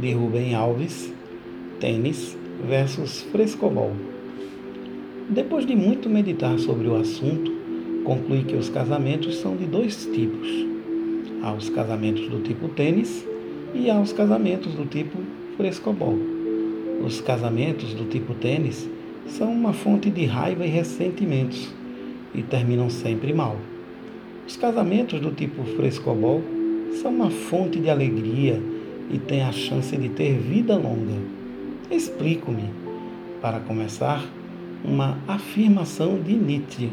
de Rubem Alves, tênis versus frescobol. Depois de muito meditar sobre o assunto, concluí que os casamentos são de dois tipos: há os casamentos do tipo tênis e há os casamentos do tipo frescobol. Os casamentos do tipo tênis são uma fonte de raiva e ressentimentos e terminam sempre mal. Os casamentos do tipo frescobol são uma fonte de alegria e têm a chance de ter vida longa. Explico-me. Para começar, uma afirmação de Nietzsche,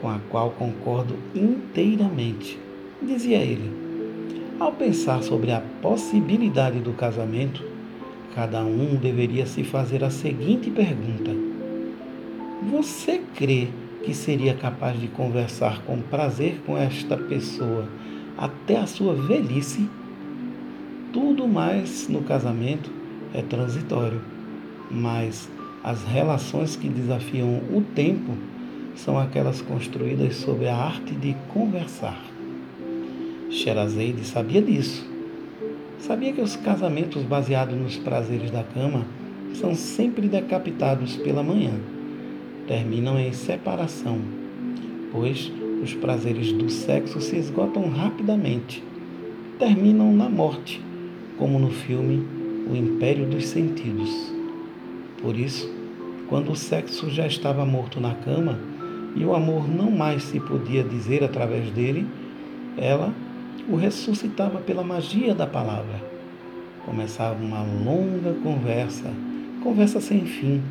com a qual concordo inteiramente. Dizia ele: ao pensar sobre a possibilidade do casamento, cada um deveria se fazer a seguinte pergunta: Você crê que seria capaz de conversar com prazer com esta pessoa até a sua velhice? Tudo mais no casamento é transitório, mas as relações que desafiam o tempo são aquelas construídas sobre a arte de conversar. Sherazade sabia disso. Sabia que os casamentos baseados nos prazeres da cama são sempre decapitados pela manhã. Terminam em separação, pois os prazeres do sexo se esgotam rapidamente. Terminam na morte, como no filme O Império dos Sentidos. Por isso, quando o sexo já estava morto na cama e o amor não mais se podia dizer através dele, ela o ressuscitava pela magia da palavra. Começava uma longa conversa, conversa sem fim,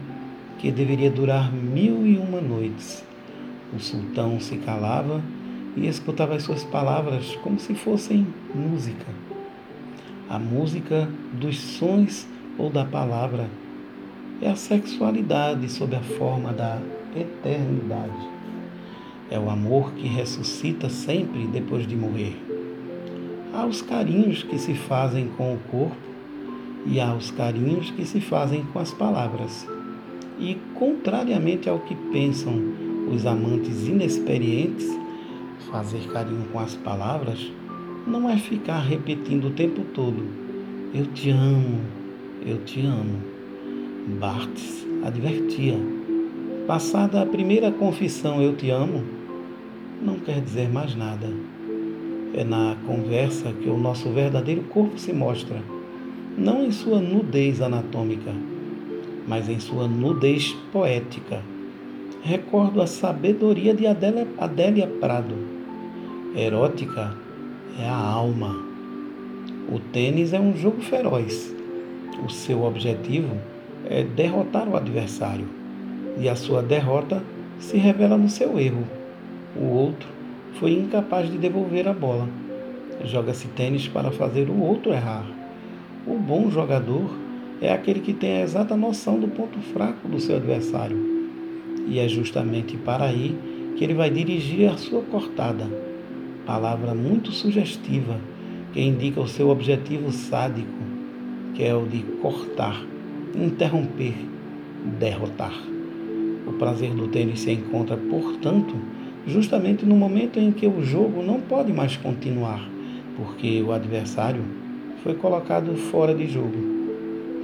que deveria durar mil e uma noites. O sultão se calava e escutava as suas palavras como se fossem música. A música dos sons ou da palavra é a sexualidade sob a forma da eternidade. É o amor que ressuscita sempre depois de morrer. Há os carinhos que se fazem com o corpo e há os carinhos que se fazem com as palavras. E, contrariamente ao que pensam os amantes inexperientes, fazer carinho com as palavras não é ficar repetindo o tempo todo: Eu te amo, eu te amo. Barthes advertia: Passada a primeira confissão eu te amo, não quer dizer mais nada. É na conversa que o nosso verdadeiro corpo se mostra, não em sua nudez anatômica, mas em sua nudez poética. Recordo a sabedoria de Adélia Prado. Erótica é a alma. O tênis é um jogo feroz. O seu objetivo é derrotar o adversário, e a sua derrota se revela no seu erro. O outro foi incapaz de devolver a bola. Joga-se tênis para fazer o outro errar. O bom jogador é aquele que tem a exata noção do ponto fraco do seu adversário. E é justamente para aí que ele vai dirigir a sua cortada. Palavra muito sugestiva que indica o seu objetivo sádico, que é o de cortar interromper, derrotar. O prazer do tênis se encontra, portanto, justamente no momento em que o jogo não pode mais continuar, porque o adversário foi colocado fora de jogo.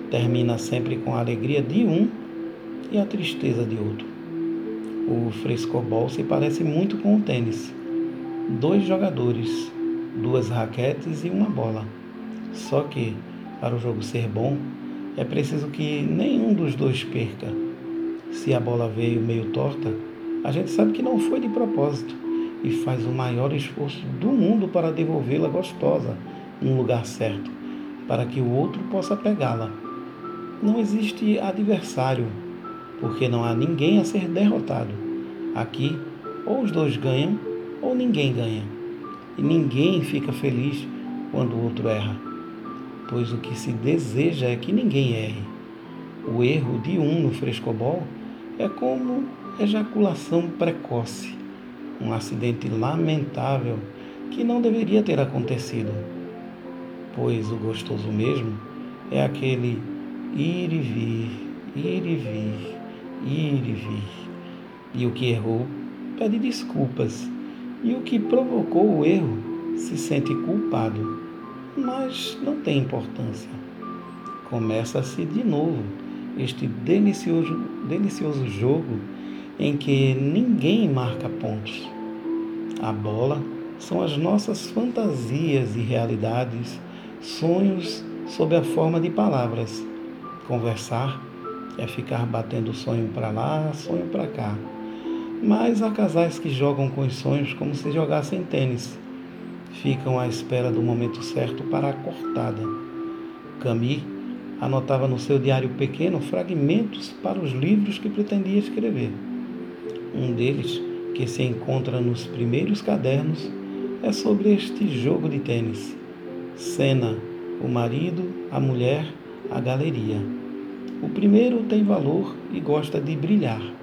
Termina sempre com a alegria de um e a tristeza de outro. O frescobol se parece muito com o tênis. Dois jogadores, duas raquetes e uma bola. Só que, para o jogo ser bom, é preciso que nenhum dos dois perca. Se a bola veio meio torta, a gente sabe que não foi de propósito e faz o maior esforço do mundo para devolvê-la gostosa no lugar certo, para que o outro possa pegá-la. Não existe adversário, porque não há ninguém a ser derrotado. Aqui, ou os dois ganham, ou ninguém ganha. E ninguém fica feliz quando o outro erra pois o que se deseja é que ninguém erre. O erro de um no frescobol é como ejaculação precoce, um acidente lamentável que não deveria ter acontecido, pois o gostoso mesmo é aquele ir e vir, ir e vir, ir e vir. E o que errou pede desculpas, e o que provocou o erro se sente culpado mas não tem importância. começa-se de novo este delicioso, delicioso jogo em que ninguém marca pontos. A bola são as nossas fantasias e realidades, sonhos sob a forma de palavras. Conversar é ficar batendo sonho para lá, sonho para cá. Mas há casais que jogam com os sonhos como se jogassem tênis. Ficam à espera do momento certo para a cortada. Camille anotava no seu diário pequeno fragmentos para os livros que pretendia escrever. Um deles, que se encontra nos primeiros cadernos, é sobre este jogo de tênis. Cena: o marido, a mulher, a galeria. O primeiro tem valor e gosta de brilhar.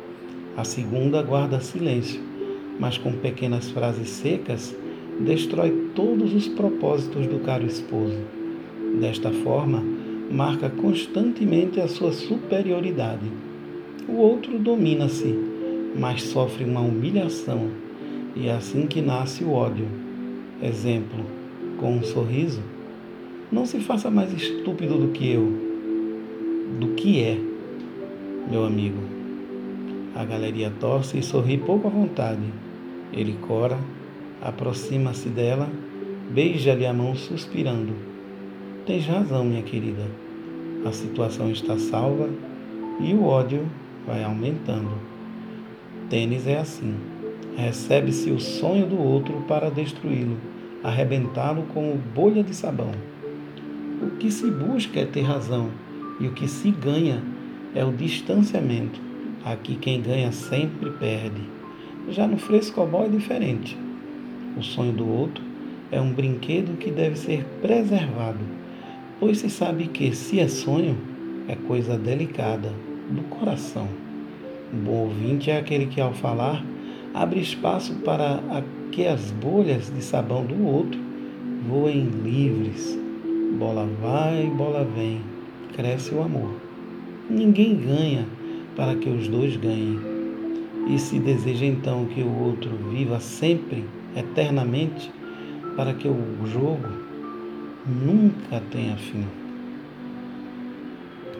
A segunda guarda silêncio, mas com pequenas frases secas destrói todos os propósitos do caro esposo. Desta forma, marca constantemente a sua superioridade. O outro domina-se, mas sofre uma humilhação, e é assim que nasce o ódio. Exemplo: com um sorriso, não se faça mais estúpido do que eu, do que é, meu amigo. A galeria torce e sorri pouco à vontade. Ele cora, aproxima-se dela, beija-lhe a mão suspirando. Tens razão, minha querida. A situação está salva e o ódio vai aumentando. Tênis é assim. Recebe-se o sonho do outro para destruí-lo, arrebentá-lo como bolha de sabão. O que se busca é ter razão e o que se ganha é o distanciamento. Aqui quem ganha sempre perde. Já no frescobol é diferente. O sonho do outro é um brinquedo que deve ser preservado pois se sabe que, se é sonho, é coisa delicada, do coração. O bom ouvinte é aquele que, ao falar, abre espaço para que as bolhas de sabão do outro voem livres. Bola vai, bola vem, cresce o amor. Ninguém ganha para que os dois ganhem. E se deseja então que o outro viva sempre, eternamente, para que o jogo nunca tenha fim.